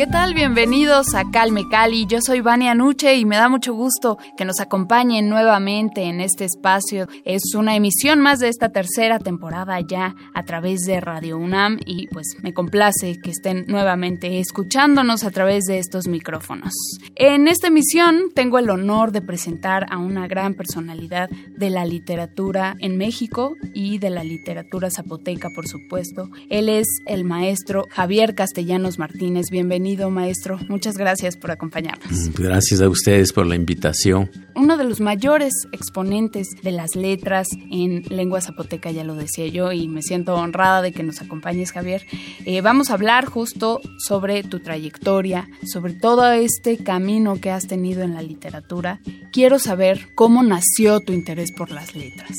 ¿Qué tal? Bienvenidos a Calme Cali. Yo soy Vania Nuche y me da mucho gusto que nos acompañen nuevamente en este espacio. Es una emisión más de esta tercera temporada ya a través de Radio UNAM y pues me complace que estén nuevamente escuchándonos a través de estos micrófonos. En esta emisión tengo el honor de presentar a una gran personalidad de la literatura en México y de la literatura zapoteca, por supuesto. Él es el maestro Javier Castellanos Martínez. Bienvenido maestro. Muchas gracias por acompañarnos. Mm, gracias a ustedes por la invitación. Uno de los mayores exponentes de las letras en lengua zapoteca, ya lo decía yo, y me siento honrada de que nos acompañes, Javier. Eh, vamos a hablar justo sobre tu trayectoria, sobre todo este camino que has tenido en la literatura. Quiero saber cómo nació tu interés por las letras.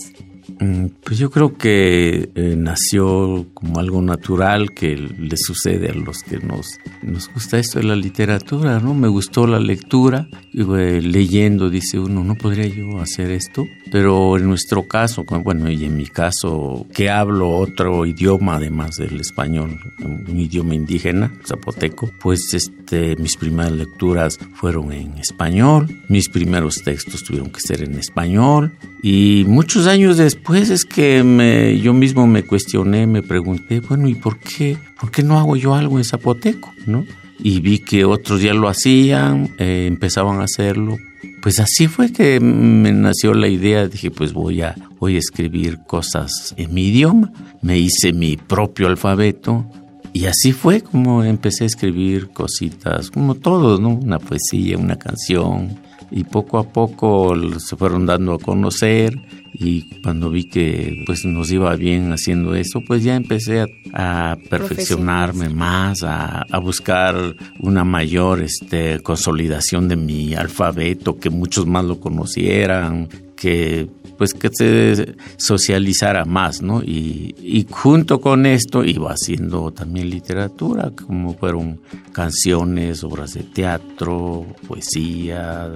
Mm, pues yo creo que eh, nació como algo natural que le sucede a los que nos, nos gusta esto de la literatura, ¿no? Me gustó la lectura, y, leyendo dice uno, ¿no podría yo hacer esto? Pero en nuestro caso, bueno, y en mi caso, que hablo otro idioma además del español, un idioma indígena, zapoteco, pues este, mis primeras lecturas fueron en español, mis primeros textos tuvieron que ser en español, y muchos años después es que me, yo mismo me cuestioné, me pregunté, bueno, ¿y por qué? ¿Por qué no hago yo algo en zapoteco? ¿No? Y vi que otros ya lo hacían, eh, empezaban a hacerlo. Pues así fue que me nació la idea, dije, pues voy a, voy a escribir cosas en mi idioma. Me hice mi propio alfabeto, y así fue como empecé a escribir cositas, como todos, ¿no? Una poesía, una canción, y poco a poco se fueron dando a conocer y cuando vi que pues nos iba bien haciendo eso pues ya empecé a, perfeccionarme más a, buscar una mayor este consolidación de mi alfabeto que muchos más lo conocieran que pues que se socializara más, ¿no? Y, y, junto con esto iba haciendo también literatura, como fueron canciones, obras de teatro, poesía,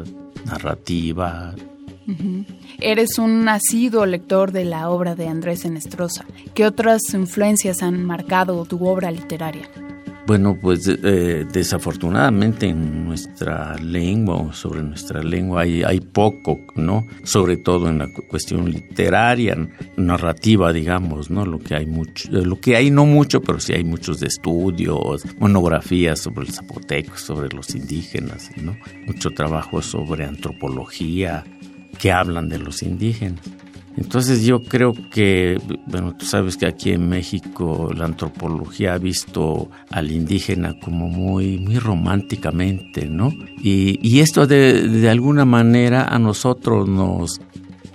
narrativa. Eres un nacido lector de la obra de Andrés Enestrosa. ¿Qué otras influencias han marcado tu obra literaria? Bueno, pues eh, desafortunadamente en nuestra lengua sobre nuestra lengua hay, hay, poco, ¿no? Sobre todo en la cuestión literaria, narrativa, digamos, ¿no? Lo que hay mucho, eh, lo que hay no mucho, pero sí hay muchos estudios, monografías sobre el zapoteco, sobre los indígenas, ¿no? Mucho trabajo sobre antropología que hablan de los indígenas. Entonces yo creo que, bueno, tú sabes que aquí en México la antropología ha visto al indígena como muy, muy románticamente, ¿no? Y, esto de, de alguna manera a nosotros nos,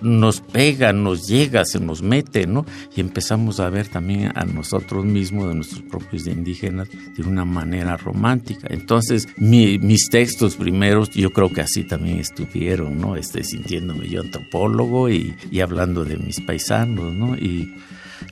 nos pega, nos llega, se nos mete, ¿no? Y empezamos a ver también a nosotros mismos, de nuestros propios indígenas, de una manera romántica. Entonces, mis textos primeros, yo creo que así también estuvieron, ¿no? Este, sintiéndome yo antropólogo y, y hablando de mis paisanos, ¿no? Y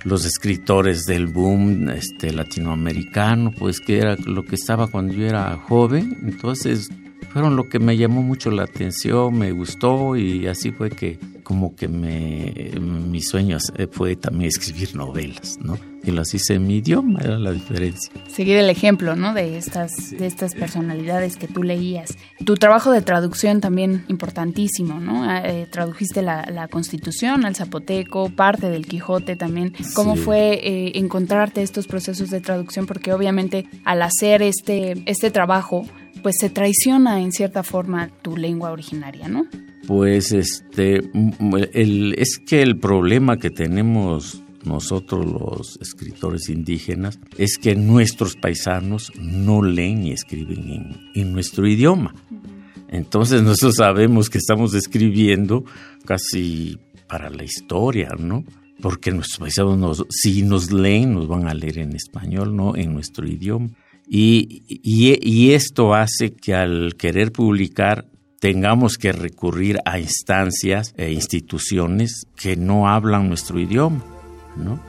los escritores del boom este, latinoamericano, pues que era lo que estaba cuando yo era joven. Entonces, fueron lo que me llamó mucho la atención, me gustó y así fue que como que me, mis sueños eh, fue también escribir novelas, ¿no? Y las hice en mi idioma, era la diferencia. Seguir el ejemplo, ¿no? De estas, de estas personalidades que tú leías. Tu trabajo de traducción también importantísimo, ¿no? Ah, eh, tradujiste la, la, Constitución al zapoteco, parte del Quijote también. ¿Cómo fue eh, encontrarte estos procesos de traducción? Porque obviamente al hacer este, este trabajo, pues se traiciona en cierta forma tu lengua originaria, ¿no? Pues este, el, es que el problema que tenemos nosotros los escritores indígenas es que nuestros paisanos no leen y escriben en, en nuestro idioma. Entonces nosotros sabemos que estamos escribiendo casi para la historia, ¿no? porque nuestros paisanos, si nos leen, nos van a leer en español, no en nuestro idioma. Y, y, esto hace que al querer publicar tengamos que recurrir a instancias e instituciones que no hablan nuestro idioma, ¿no?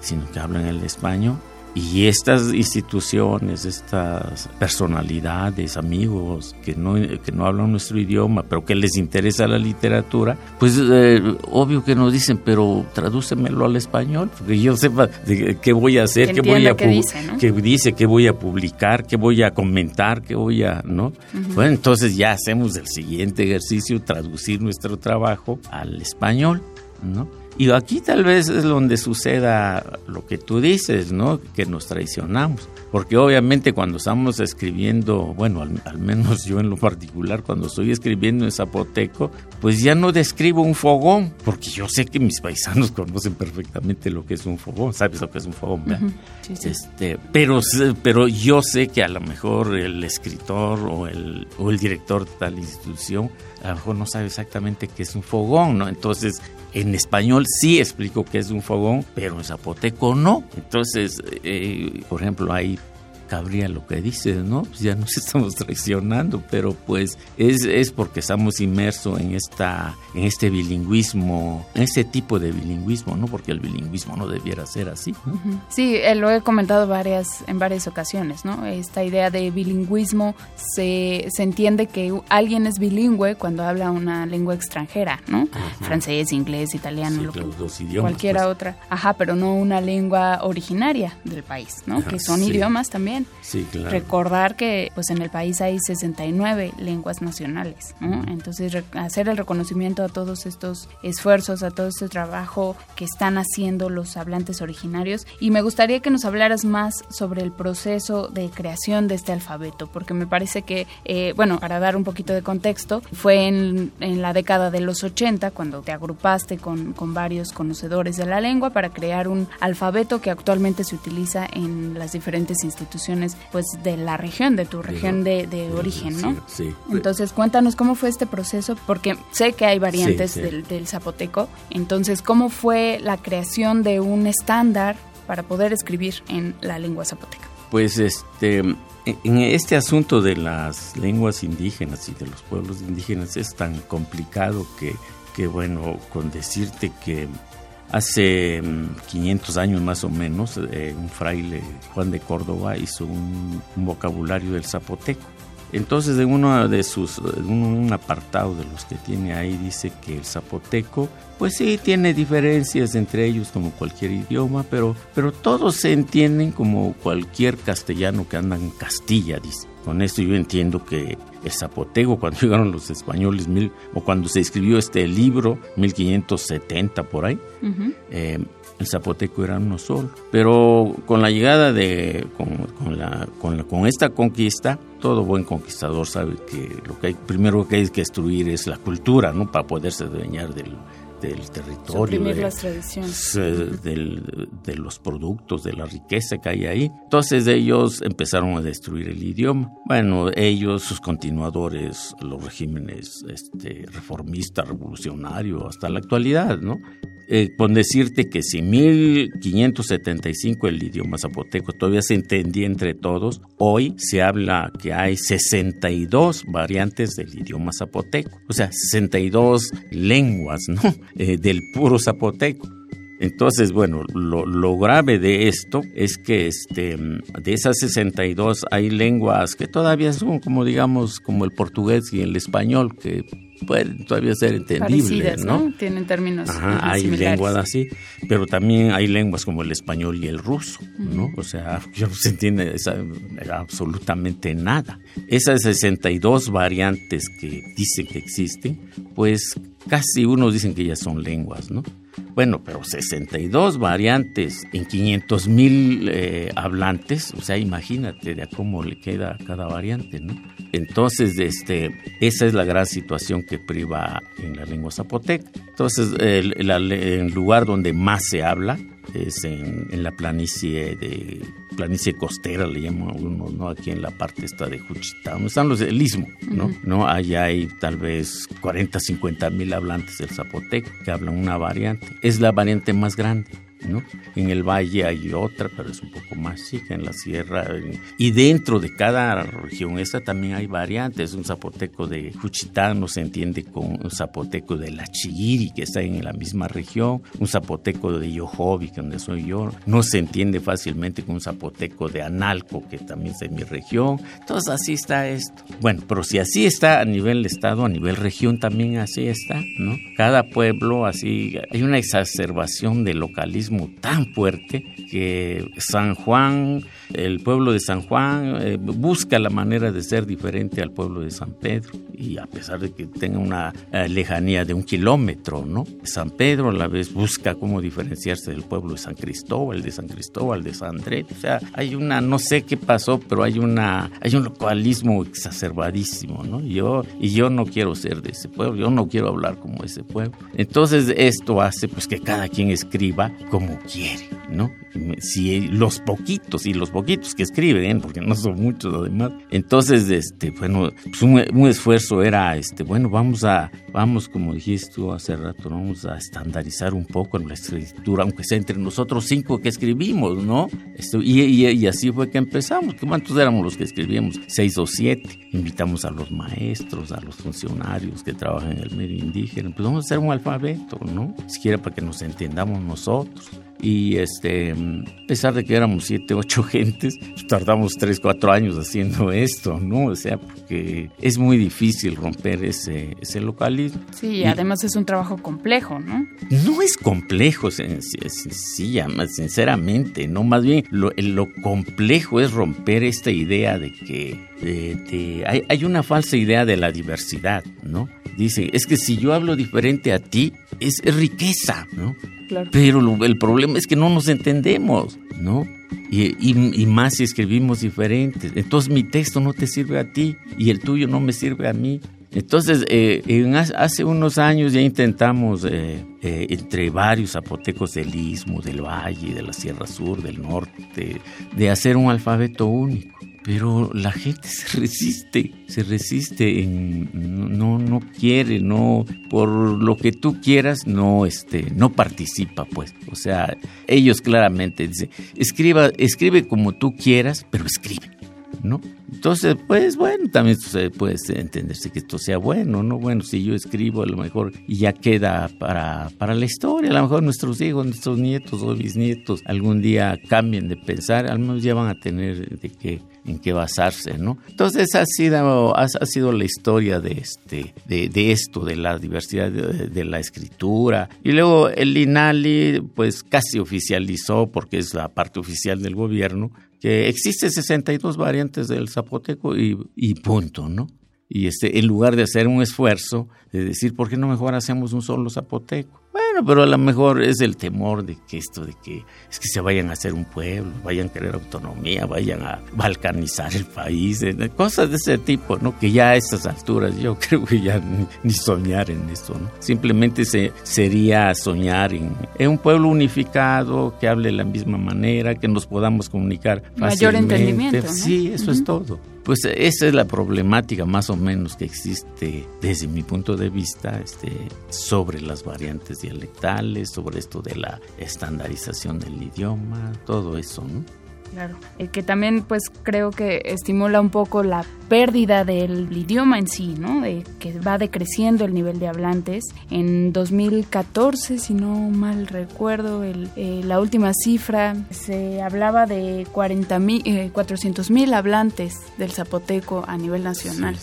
sino que hablan el español y estas instituciones, estas personalidades, amigos que no, que no hablan nuestro idioma, pero que les interesa la literatura, pues eh, obvio que nos dicen, pero tradúcemelo al español, porque yo sepa qué voy a hacer, qué voy a que dice, ¿no? qué dice, qué voy a publicar, qué voy a comentar, qué voy a, ¿no? Bueno, entonces ya hacemos el siguiente ejercicio, traducir nuestro trabajo al español, ¿no? Y aquí tal vez es donde suceda lo que tú dices, ¿no? Que nos traicionamos. Porque obviamente cuando estamos escribiendo, bueno, al, menos yo en lo particular, cuando estoy escribiendo en zapoteco, pues ya no describo un fogón, porque yo sé que mis paisanos conocen perfectamente lo que es un fogón, ¿sabes lo que es un fogón? Este, pero, pero yo sé que a lo mejor el escritor o el, o el director de tal institución a lo mejor no sabe exactamente qué es un fogón, ¿no? Entonces, en español sí explico qué es un fogón, pero en zapoteco no. Entonces, eh, por ejemplo, hay cabría lo que dices, ¿no? Pues ya nos estamos traicionando, pero pues es, es porque estamos inmersos en esta en este bilingüismo, en este tipo de bilingüismo, ¿no? Porque el bilingüismo no debiera ser así. Sí, eh, lo he comentado varias en varias ocasiones, ¿no? Esta idea de bilingüismo se, se entiende que alguien es bilingüe cuando habla una lengua extranjera, ¿no? Francés, inglés, italiano, lo cualquiera pues. otra. Ajá, pero no una lengua originaria del país, ¿no? que son idiomas también Sí, claro. Recordar que pues en el país hay 69 lenguas nacionales, Entonces hacer el reconocimiento a todos estos esfuerzos, a todo este trabajo que están haciendo los hablantes originarios. Y me gustaría que nos hablaras más sobre el proceso de creación de este alfabeto, porque me parece que, eh, bueno, para dar un poquito de contexto, fue en, en, la década de los 80 cuando te agrupaste con, con varios conocedores de la lengua para crear un alfabeto que actualmente se utiliza en las diferentes instituciones pues de la región, de tu región de, origen, ¿no? Sí, Entonces cuéntanos cómo fue este proceso, porque sé que hay variantes Del, del zapoteco, entonces cómo fue la creación de un estándar para poder escribir en la lengua zapoteca. Pues este en este asunto de las lenguas indígenas y de los pueblos indígenas es tan complicado que, que bueno, con decirte que Hace 500 mm, años más o menos, eh, un fraile, Juan de Córdoba, hizo un, vocabulario del zapoteco. Entonces, en uno de sus, un, apartado de los que tiene ahí, dice que el zapoteco, pues sí, tiene diferencias entre ellos como cualquier idioma, pero, pero todos se entienden como cualquier castellano que anda en Castilla, dice. Con esto yo entiendo que el zapoteco, cuando llegaron los españoles, mil, o cuando se escribió este libro, 1570 por ahí, eh, el zapoteco era uno solo. Pero con la llegada de, con, la, con, la, con esta conquista, todo buen conquistador sabe que lo que hay, primero que hay que destruir es la cultura, ¿no? Para poderse adueñar del, del territorio, de, las tradiciones. de los productos, de la riqueza que hay ahí. Entonces ellos empezaron a destruir el idioma. Bueno, ellos, sus continuadores, los regímenes este, reformistas, revolucionarios, hasta la actualidad, ¿no? eh, con decirte que si 1575 el idioma zapoteco todavía se entendía entre todos, hoy se habla que hay 62 variantes del idioma zapoteco, o sea, 62 lenguas ¿no? Eh, del puro zapoteco. Entonces, bueno, lo, grave de esto es que este, de esas 62 hay lenguas que todavía son como digamos como el portugués y el español que pueden todavía ser entendibles, ¿no? Tienen términos Ajá, hay lenguas así, pero también hay lenguas como el español y el ruso, ¿no? O sea, no se entiende absolutamente nada. Esas 62 variantes que dicen que existen, pues casi unos dicen que ya son lenguas, ¿no? Bueno, pero 62 variantes en 500 mil eh, hablantes, o sea, imagínate de cómo le queda a cada variante, ¿no? Entonces, este, esa es la gran situación que priva en la lengua zapoteca. Entonces, el, lugar donde más se habla es en, la planicie de planicie costera, le llaman algunos, ¿no? Aquí en la parte esta de Juchitán, están los del Istmo, ¿no? ¿no? Allá hay tal vez 40, 50 mil hablantes del zapoteco que hablan una variante. Es la variante más grande. En el valle hay otra, pero es un poco más chica, en la sierra. Y dentro de cada región esta también hay variantes. Un zapoteco de Juchitán no se entiende con un zapoteco de La Chiguiri, que está en la misma región. Un zapoteco de Yojovi, donde soy yo, no se entiende fácilmente con un zapoteco de Analco, que también es de mi región. Entonces así está esto. Bueno, pero si así está a nivel estado, a nivel región también así está, ¿no? Cada pueblo así, hay una exacerbación de localismo tan fuerte que San Juan, el pueblo de San Juan, eh, busca la manera de ser diferente al pueblo de San Pedro. Y a pesar de que tenga una eh, lejanía de un kilómetro, ¿no? San Pedro a la vez busca cómo diferenciarse del pueblo de San Cristóbal, de San Cristóbal, de San Andrés. O sea, hay una, no sé qué pasó, pero hay una, hay un localismo exacerbadísimo, ¿no? Yo, y yo no quiero ser de ese pueblo, yo no quiero hablar como ese pueblo. Entonces esto hace pues que cada quien escriba como quiere, ¿no? Si los poquitos y los poquitos que escriben, porque no son muchos además, entonces, este, bueno, pues un, esfuerzo era, este, bueno, vamos a, vamos, como dijiste tú hace rato, vamos a estandarizar un poco en la escritura, aunque sea entre nosotros cinco que escribimos, ¿no? Este, y, y, así fue que empezamos. ¿Cuántos éramos los que escribíamos? Seis o siete. Invitamos a los maestros, a los funcionarios que trabajan en el medio indígena. Pues vamos a hacer un alfabeto, ¿no? Siquiera para que nos entendamos nosotros y este, a pesar de que éramos siete, ocho gentes, pues tardamos tres, cuatro años haciendo esto, ¿no? O sea, porque es muy difícil romper ese, ese localismo. Sí, y además es un trabajo complejo, ¿no? No es complejo, sencilla, sinceramente, ¿no? Más bien, lo, lo complejo es romper esta idea de que hay, hay una falsa idea de la diversidad, ¿no? Dice, es que si yo hablo diferente a ti, es riqueza, ¿no? Pero el problema es que no nos entendemos, ¿no? Y, más si escribimos diferentes. Entonces mi texto no te sirve a ti y el tuyo no me sirve a mí. Entonces, eh, hace unos años ya intentamos, eh, eh, entre varios zapotecos del Istmo, del Valle, de la Sierra Sur, del Norte, de hacer un alfabeto único pero la gente se resiste, se resiste, en, no, no quiere, no, por lo que tú quieras, no, este, no participa, pues. O sea, ellos claramente dicen, escriba, escribe como tú quieras, pero escribe, ¿no? Entonces, pues bueno, también puede entenderse que esto sea bueno, ¿no? Bueno, si yo escribo a lo mejor y ya queda para, para la historia, a lo mejor nuestros hijos, nuestros nietos o bisnietos algún día cambien de pensar, al menos ya van a tener de qué, en qué basarse, ¿no? Entonces ha sido, ha, sido la historia de, este, de, de esto, de la diversidad de, de, la escritura. Y luego el INALI, pues casi oficializó, porque es la parte oficial del gobierno, que existe 62 variantes del zapoteco y, punto, ¿no? Y este, en lugar de hacer un esfuerzo de decir, ¿por qué no mejor hacemos un solo zapoteco? Bueno, pero a lo mejor es el temor de que esto, de que es que se vayan a hacer un pueblo, vayan a querer autonomía, vayan a balcanizar el país, eh, cosas de ese tipo, ¿no? Que ya a estas alturas yo creo que ya ni, soñar en eso, ¿no? Simplemente se, sería soñar en, en, un pueblo unificado, que hable de la misma manera, que nos podamos comunicar fácilmente. Mayor entendimiento. Sí, eso es todo. Pues esa es la problemática más o menos que existe desde mi punto de vista este, sobre las variantes dialectales, sobre esto de la estandarización del idioma, todo eso, ¿no? Claro, eh, que también pues creo que estimula un poco la pérdida del idioma en sí, ¿no? De que va decreciendo el nivel de hablantes. En 2014, si no mal recuerdo, el, eh, la última cifra se hablaba de 40 mil, 400 mil hablantes del zapoteco a nivel nacional.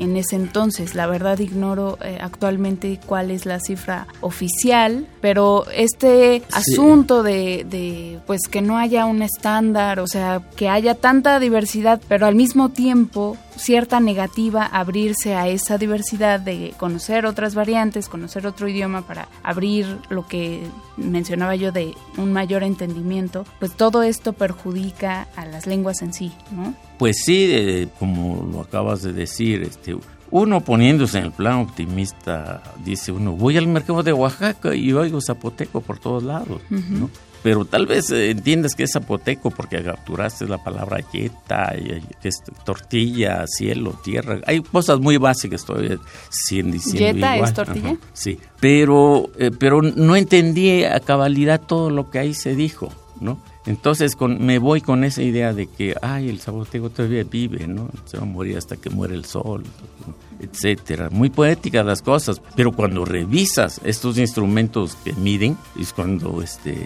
En ese entonces, la verdad ignoro eh, actualmente cuál es la cifra oficial, pero este asunto de, de pues que no haya un estándar o sea, que haya tanta diversidad, pero al mismo tiempo cierta negativa abrirse a esa diversidad de conocer otras variantes, conocer otro idioma para abrir lo que mencionaba yo de un mayor entendimiento, pues todo esto perjudica a las lenguas en sí, ¿no? Pues sí, eh, como lo acabas de decir, este, uno poniéndose en el plan optimista, dice uno, voy al mercado de Oaxaca y oigo zapoteco por todos lados, ¿no? Pero tal vez eh, entiendes que es zapoteco porque capturaste la palabra yeta, y, que es tortilla, cielo, tierra. Hay cosas muy básicas todavía sin diciendo ¿Yeta es tortilla? sí, pero, eh, pero no entendí a cabalidad todo lo que ahí se dijo, ¿no? Entonces con, me voy con esa idea de que, ay, el zapoteco todavía vive, ¿no? Se va a morir hasta que muere el sol, etcétera. Muy poéticas las cosas, pero cuando revisas estos instrumentos que miden, es cuando este,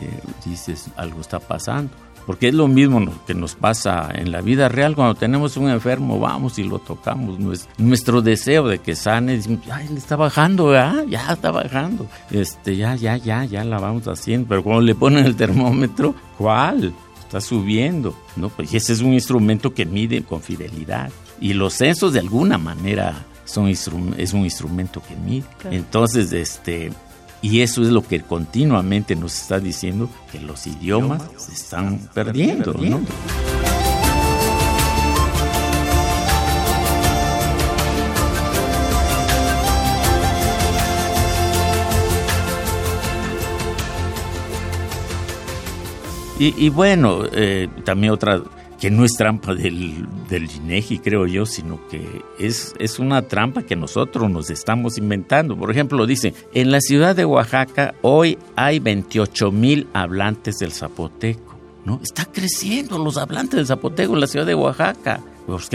dices algo está pasando. Porque es lo mismo que nos pasa en la vida real. Cuando tenemos un enfermo, vamos y lo tocamos. Nuestro deseo de que sane, ay, le está bajando, ya está bajando. Este, ya, ya, ya, ya la vamos haciendo. Pero cuando le ponen el termómetro, ¿cuál? Está subiendo. ¿no? Pues ese es un instrumento que mide con fidelidad. Y los censos, de alguna manera, son es un instrumento que mide. Entonces, este, y eso es lo que continuamente nos está diciendo que los idiomas se están perdiendo, ¿no? Y, y, bueno, eh, también otra que no es trampa del, del creo yo, sino que es, es una trampa que nosotros nos estamos inventando. Por ejemplo, dice, en la ciudad de Oaxaca hoy hay 28 mil hablantes del zapoteco. ¿no? Está creciendo los hablantes del zapoteco en la ciudad de Oaxaca.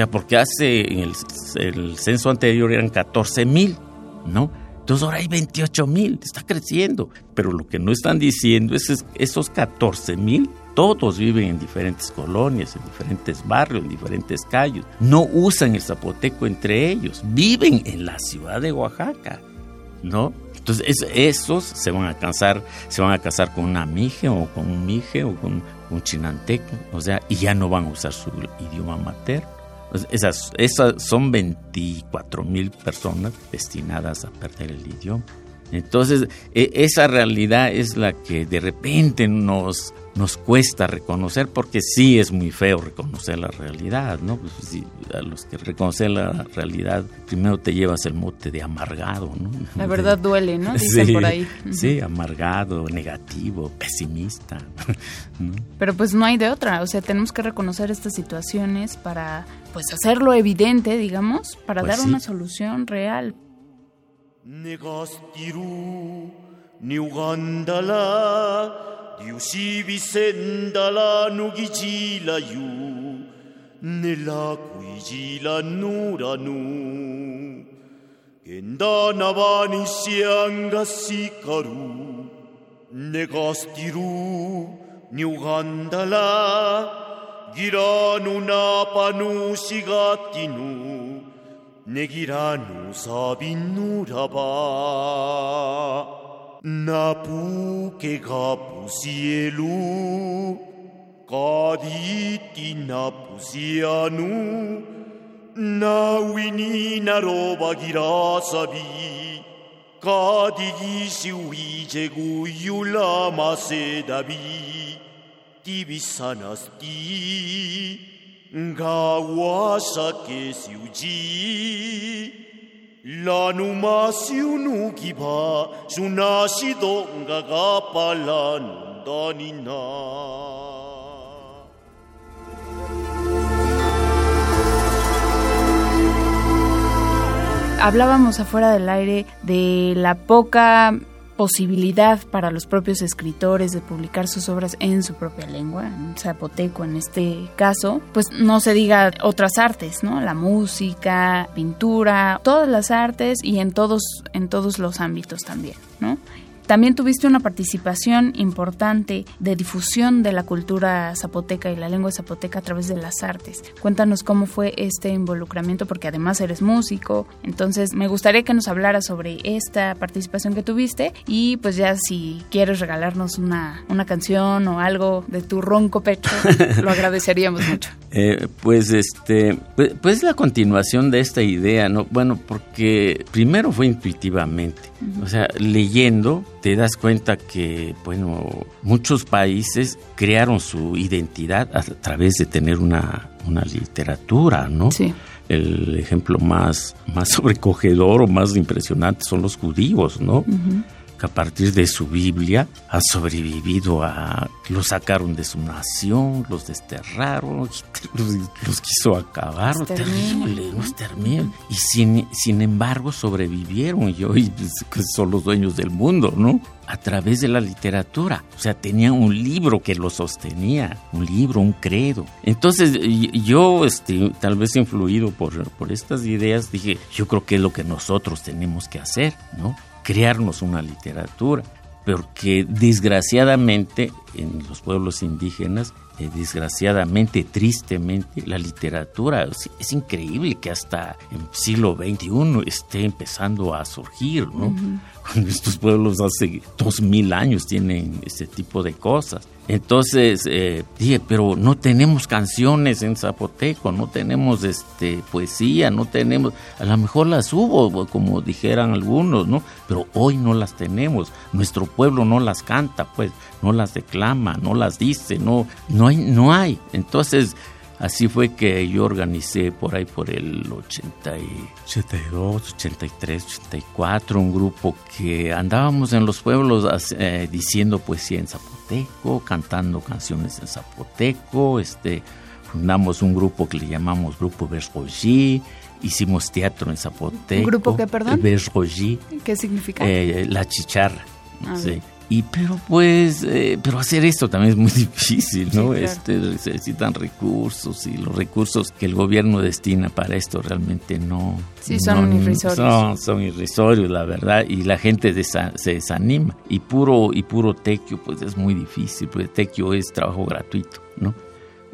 porque hace en el, el censo anterior eran 14 mil, ¿no? Entonces ahora hay 28 mil, está creciendo. Pero lo que no están diciendo es, es esos 14 mil todos viven en diferentes colonias, en diferentes barrios, en diferentes calles. No usan el zapoteco entre ellos. Viven en la ciudad de Oaxaca, ¿no? Entonces esos se van a casar, se van a casar con una mije o con un mije o con un chinanteco, o sea, y ya no van a usar su idioma materno. Esas, esas son 24 mil personas destinadas a perder el idioma. Entonces, e, esa realidad es la que de repente nos nos cuesta reconocer porque sí es muy feo reconocer la realidad, ¿no? Pues a los que reconocen la realidad, primero te llevas el mote de amargado, ¿no? La verdad duele, ¿no? Dicen por ahí. Sí, amargado, negativo, pesimista. Pero pues no hay de otra, o sea, tenemos que reconocer estas situaciones para pues hacerlo evidente, digamos, para pues dar una solución real. Diusi visenda la nugigila yu nella cuigila nuranu Genda navani sianga sikaru negastiru niugandala. Giranu napanu sigatinu negiranu sabinuraba 나쁘게가 부시엘루 까디티 나쁘시아누 나위니 나로바기라 사비 까디기시 위제구 율라마세다비 디비사나스티 가와사케시우지 jegu yula masedabi, tibisanasti, gawasa ke siuji, Hablábamos afuera del aire de la poca posibilidad para los propios escritores de publicar sus obras en su propia lengua, en zapoteco en este caso, pues no se diga otras artes, ¿no? La música, pintura, todas las artes y en todos en todos los ámbitos también, ¿no? También tuviste una participación importante de difusión de la cultura zapoteca y la lengua zapoteca a través de las artes. Cuéntanos cómo fue este involucramiento, porque además eres músico. Entonces, me gustaría que nos hablaras sobre esta participación que tuviste y pues ya si quieres regalarnos una, una canción o algo de tu ronco pecho, lo agradeceríamos mucho. Eh, pues este, pues, pues, la continuación de esta idea, ¿no? Bueno, porque primero fue intuitivamente, o sea, leyendo te das cuenta que, bueno, muchos países crearon su identidad a través de tener una, una literatura, ¿no? Sí. El ejemplo más, más sobrecogedor o más impresionante son los judíos, ¿no? Que a partir de su Biblia ha sobrevivido a... Los sacaron de su nación, los desterraron, los, quiso acabar, terrible, los Y sin, sin embargo sobrevivieron y hoy pues, son los dueños del mundo, ¿no? a través de la literatura. O sea, tenían un libro que lo sostenía, un libro, un credo. Entonces yo, este, tal vez influido por, por estas ideas, dije, yo creo que es lo que nosotros tenemos que hacer, ¿no? Crearnos una literatura. Porque desgraciadamente en los pueblos indígenas eh, desgraciadamente, tristemente, la literatura es, increíble que hasta el siglo XXI esté empezando a surgir, ¿no? Cuando estos pueblos hace dos mil años tienen este tipo de cosas. Entonces eh, dije, pero no tenemos canciones en zapoteco, no tenemos este poesía, no tenemos, a lo mejor las hubo, como dijeran algunos, ¿no? Pero hoy no las tenemos, nuestro pueblo no las canta, pues, no las declama, no las dice, no, no hay, no hay. Entonces Así fue que yo organicé por ahí por el 82, 83, 84 un grupo que andábamos en los pueblos eh, diciendo poesía en zapoteco, cantando canciones en zapoteco, este, fundamos un grupo que le llamamos Grupo Berrogi, hicimos teatro en zapoteco. ¿Un grupo qué, perdón? Berrogi. ¿Qué significa? Eh, la chicharra. Ah, sí. Y pero pues, eh, pero hacer esto también es muy difícil, ¿no? este, necesitan recursos y los recursos que el gobierno destina para esto realmente no... Sí, son irrisorios. Son, irrisorios, la verdad, y la gente se desanima. Y puro, y puro tequio, pues es muy difícil, porque tequio es trabajo gratuito, ¿no?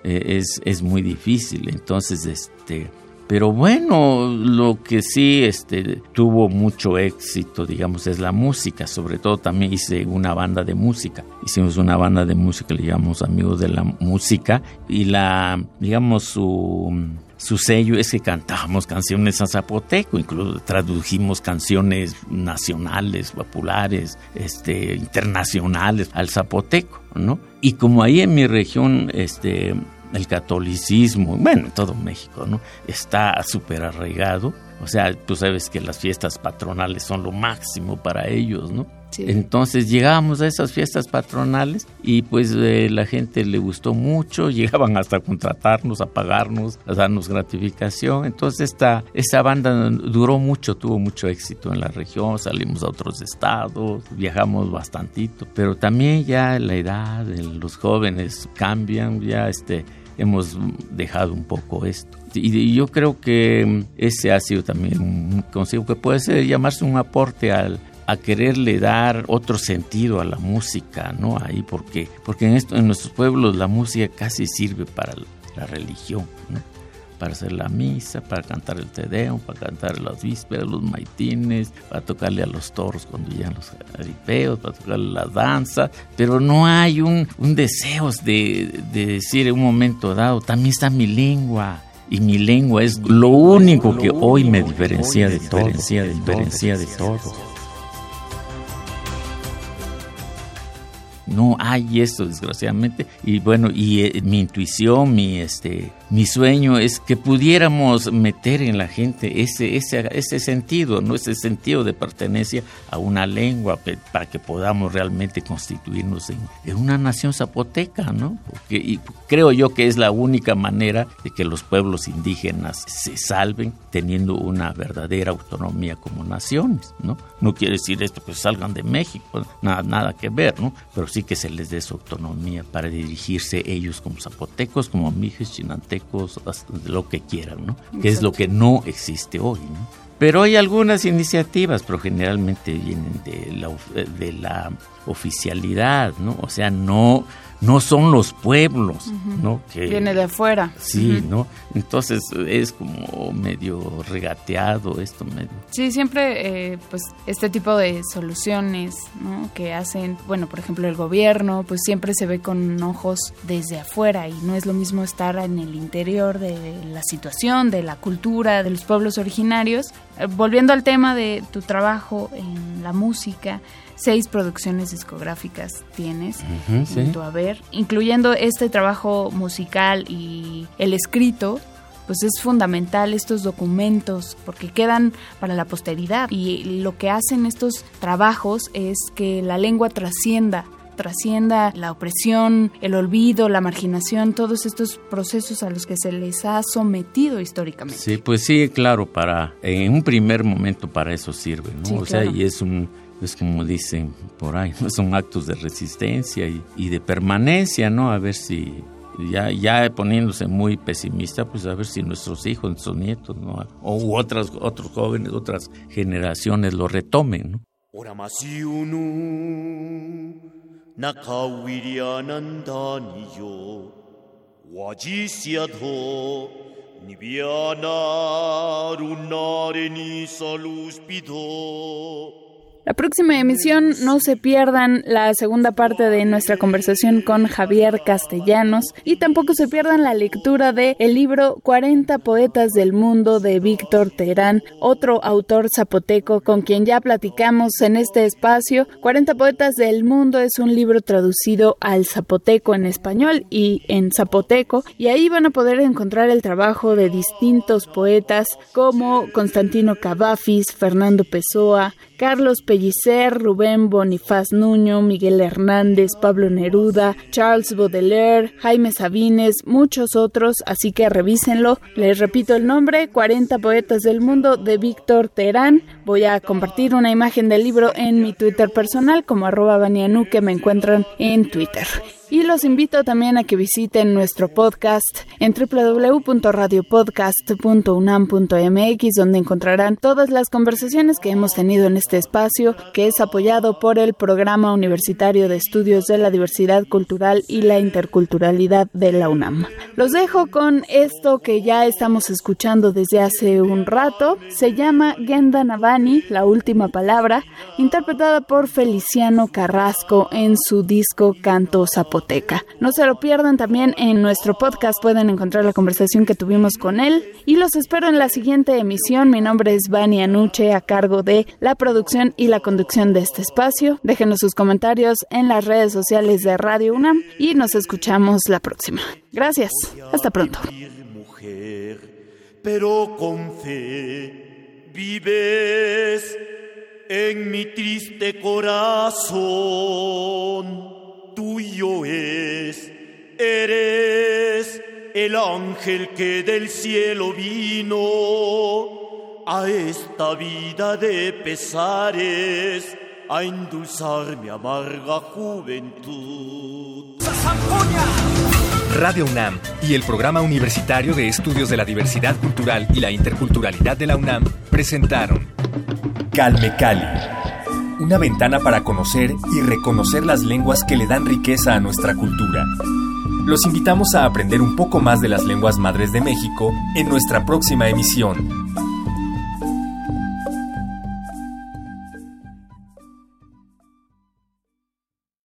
Eh, es, es muy difícil, entonces, este pero bueno, lo que sí este, tuvo mucho éxito, digamos, es la música. Sobre todo también hice una banda de música. Hicimos una banda de música, llamamos Amigos de la Música. Y la, digamos, su, su sello es que cantábamos canciones en zapoteco, incluso tradujimos canciones nacionales, populares, este, internacionales al zapoteco, ¿no? Y como ahí en mi región, este, el catolicismo, bueno, en todo México, ¿no? Está súper arraigado. O sea, tú sabes que las fiestas patronales son lo máximo para ellos, ¿no? Entonces llegábamos a esas fiestas patronales y pues eh, la gente le gustó mucho, llegaban hasta a contratarnos, a pagarnos, a darnos gratificación. Entonces esta, esta banda duró mucho, tuvo mucho éxito en la región, salimos a otros estados, viajamos bastantito, pero también ya la edad los jóvenes cambian, ya este hemos dejado un poco esto. Y yo creo que ese ha sido también un consejo que puede ser llamarse un aporte al, a quererle dar otro sentido a la música, ¿no? Ahí, porque, porque en, esto, en nuestros pueblos la música casi sirve para la religión, ¿no? Para hacer la misa, para cantar el Te para cantar las vísperas, los maitines, para tocarle a los toros cuando llegan los aripeos, para tocarle la danza, pero no hay un, un deseo de, de decir en un momento dado, también está mi lengua, y mi lengua es lo único que hoy me diferencia de todo, diferencia de todo. No hay esto, desgraciadamente. Y bueno, y eh, mi intuición, mi este, mi sueño es que pudiéramos meter en la gente ese, ese, ese sentido, ¿no? ese sentido de pertenencia a una lengua para que podamos realmente constituirnos en, una nación zapoteca, ¿no? Porque y creo yo que es la única manera de que los pueblos indígenas se salven teniendo una verdadera autonomía como naciones, ¿no? No quiere decir esto que salgan de México, nada, nada que ver, ¿no? Pero sí que se les dé su autonomía para dirigirse ellos como zapotecos, como mijes, chinantecos, lo que quieran, ¿no? Que es lo que no existe hoy, ¿no? Pero hay algunas iniciativas, pero generalmente vienen de la, de la oficialidad, ¿no? O sea, no no son los pueblos, ¿no? Que, Viene de afuera. Sí, ¿no? Entonces es como medio regateado esto, medio. Sí, siempre, eh, pues, este tipo de soluciones, ¿no? Que hacen, bueno, por ejemplo, el gobierno, pues siempre se ve con ojos desde afuera y no es lo mismo estar en el interior de la situación, de la cultura, de los pueblos originarios. Eh, volviendo al tema de tu trabajo en la música, seis producciones discográficas tienes en tu haber, incluyendo este trabajo musical y el escrito. pues es fundamental estos documentos porque quedan para la posteridad y lo que hacen estos trabajos es que la lengua trascienda trascienda la opresión, el olvido, la marginación, todos estos procesos a los que se les ha sometido históricamente. Sí, pues sí, claro, para en un primer momento para eso sirve, ¿no? o sea, y es un es como dicen por ahí, son actos de resistencia y, y de permanencia, ¿no? A ver si ya, ya poniéndose muy pesimista, pues a ver si nuestros hijos, nuestros nietos, ¿no? o otras, otros jóvenes, otras generaciones lo retomen. ¿no? La próxima emisión no se pierdan la segunda parte de nuestra conversación con Javier Castellanos y tampoco se pierdan la lectura de el libro 40 poetas del mundo de Víctor Terán, otro autor zapoteco con quien ya platicamos en este espacio. 40 poetas del mundo es un libro traducido al zapoteco en español y en zapoteco y ahí van a poder encontrar el trabajo de distintos poetas como Constantino Cavafis, Fernando Pessoa, Carlos Pellicer, Rubén Bonifaz Nuño, Miguel Hernández, Pablo Neruda, Charles Baudelaire, Jaime Sabines, muchos otros, así que revísenlo. Les repito el nombre, 40 poetas del mundo de Víctor Terán. Voy a compartir una imagen del libro en mi Twitter personal como arroba banianu que me encuentran en Twitter. Y los invito también a que visiten nuestro podcast en www.radiopodcast.unam.mx donde encontrarán todas las conversaciones que hemos tenido en este espacio que es apoyado por el Programa Universitario de Estudios de la Diversidad Cultural y la Interculturalidad de la UNAM. Los dejo con esto que ya estamos escuchando desde hace un rato. Se llama Genda Navani, la última palabra, interpretada por Feliciano Carrasco en su disco Canto Zapoteco. No se lo pierdan también en nuestro podcast, pueden encontrar la conversación que tuvimos con él y los espero en la siguiente emisión. Mi nombre es Vani Anuche a cargo de la producción y la conducción de este espacio. Déjenos sus comentarios en las redes sociales de Radio UNAM y nos escuchamos la próxima. Gracias, hasta pronto. pero con fe vives en mi triste corazón tuyo es, eres el ángel que del cielo vino a esta vida de pesares a endulzar mi amarga juventud. Radio UNAM y el Programa Universitario de Estudios de la Diversidad Cultural y la Interculturalidad de la UNAM presentaron Calme Cali una ventana para conocer y reconocer las lenguas que le dan riqueza a nuestra cultura. Los invitamos a aprender un poco más de las lenguas madres de México en nuestra próxima emisión.